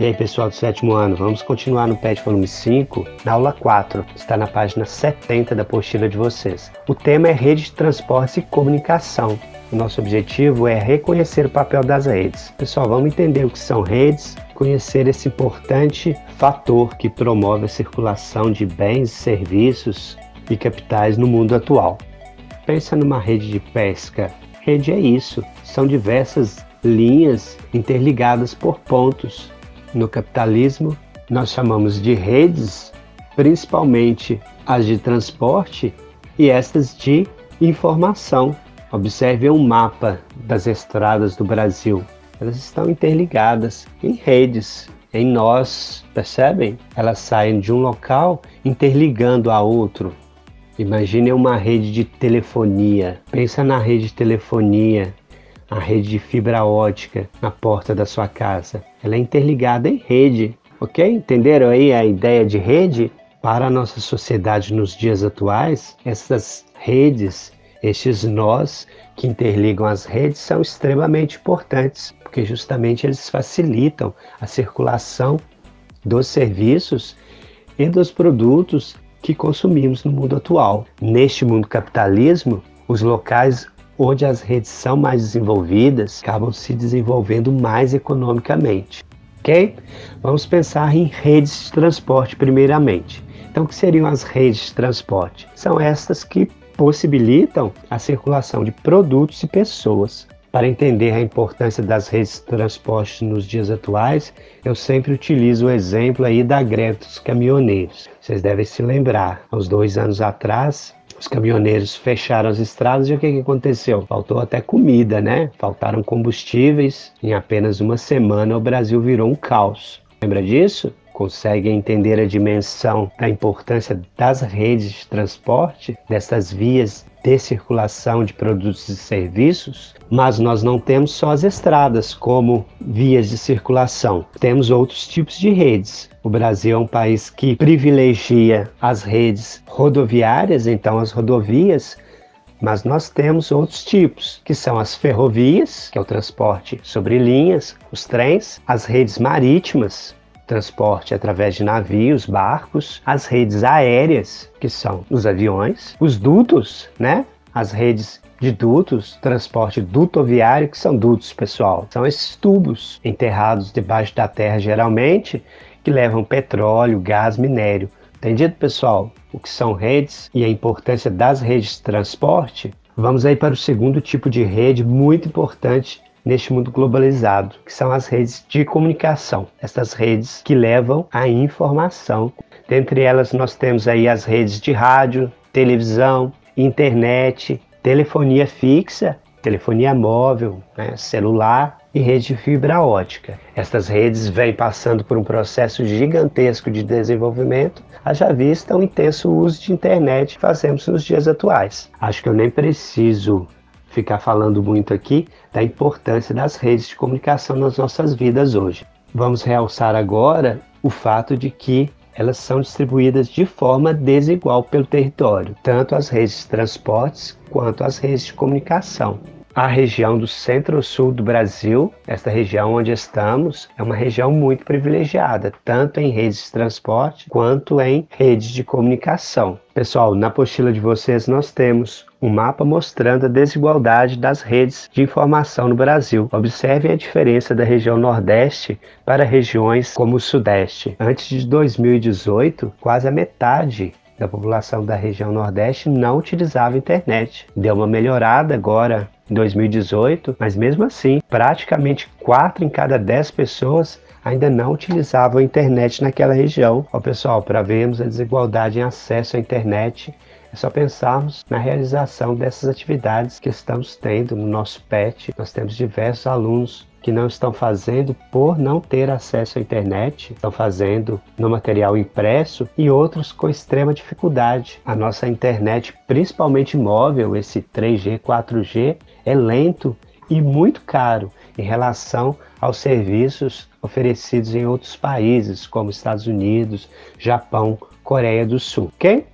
E aí, pessoal do sétimo ano, vamos continuar no PET volume 5, na aula 4, está na página 70 da apostila de vocês. O tema é rede de transportes e comunicação. O nosso objetivo é reconhecer o papel das redes. Pessoal, vamos entender o que são redes, conhecer esse importante fator que promove a circulação de bens, serviços e capitais no mundo atual. Pensa numa rede de pesca. Rede é isso, são diversas linhas interligadas por pontos no capitalismo, nós chamamos de redes, principalmente as de transporte e estas de informação. Observe um mapa das estradas do Brasil. Elas estão interligadas em redes, em nós, percebem? Elas saem de um local interligando a outro. Imagine uma rede de telefonia. Pensa na rede de telefonia a rede de fibra ótica na porta da sua casa. Ela é interligada em rede, ok? Entenderam aí a ideia de rede? Para a nossa sociedade nos dias atuais, essas redes, estes nós que interligam as redes são extremamente importantes, porque justamente eles facilitam a circulação dos serviços e dos produtos que consumimos no mundo atual. Neste mundo capitalismo, os locais onde as redes são mais desenvolvidas, acabam se desenvolvendo mais economicamente. Ok? Vamos pensar em redes de transporte primeiramente. Então, o que seriam as redes de transporte? São estas que possibilitam a circulação de produtos e pessoas. Para entender a importância das redes de transporte nos dias atuais, eu sempre utilizo o exemplo aí da greve dos caminhoneiros. Vocês devem se lembrar, há uns dois anos atrás, os caminhoneiros fecharam as estradas e o que, que aconteceu? Faltou até comida, né? Faltaram combustíveis. Em apenas uma semana o Brasil virou um caos. Lembra disso? Consegue entender a dimensão da importância das redes de transporte, dessas vias de circulação de produtos e serviços, mas nós não temos só as estradas como vias de circulação. Temos outros tipos de redes. O Brasil é um país que privilegia as redes rodoviárias, então as rodovias, mas nós temos outros tipos, que são as ferrovias, que é o transporte sobre linhas, os trens, as redes marítimas, transporte através de navios, barcos, as redes aéreas, que são os aviões, os dutos, né? As redes de dutos, transporte dutoviário, que são dutos, pessoal. São esses tubos enterrados debaixo da terra, geralmente, que levam petróleo, gás, minério. Entendido, pessoal? O que são redes e a importância das redes de transporte? Vamos aí para o segundo tipo de rede muito importante neste mundo globalizado, que são as redes de comunicação. Essas redes que levam a informação. Dentre elas nós temos aí as redes de rádio, televisão, internet, telefonia fixa, telefonia móvel, né, celular e rede de fibra ótica. Estas redes vêm passando por um processo gigantesco de desenvolvimento, haja vista o intenso uso de internet que fazemos nos dias atuais. Acho que eu nem preciso ficar falando muito aqui da importância das redes de comunicação nas nossas vidas hoje. Vamos realçar agora o fato de que elas são distribuídas de forma desigual pelo território, tanto as redes de transportes quanto as redes de comunicação. A região do centro-sul do Brasil, esta região onde estamos, é uma região muito privilegiada, tanto em redes de transporte quanto em redes de comunicação. Pessoal, na apostila de vocês nós temos um mapa mostrando a desigualdade das redes de informação no Brasil. Observem a diferença da região Nordeste para regiões como o Sudeste. Antes de 2018, quase a metade da população da região Nordeste não utilizava internet. Deu uma melhorada agora em 2018, mas mesmo assim, praticamente 4 em cada 10 pessoas ainda não utilizavam a internet naquela região. Ó, pessoal, para vermos a desigualdade em acesso à internet, é só pensarmos na realização dessas atividades que estamos tendo no nosso PET. Nós temos diversos alunos que não estão fazendo por não ter acesso à internet, estão fazendo no material impresso e outros com extrema dificuldade. A nossa internet, principalmente móvel, esse 3G, 4G, é lento e muito caro em relação aos serviços oferecidos em outros países, como Estados Unidos, Japão, Coreia do Sul, ok?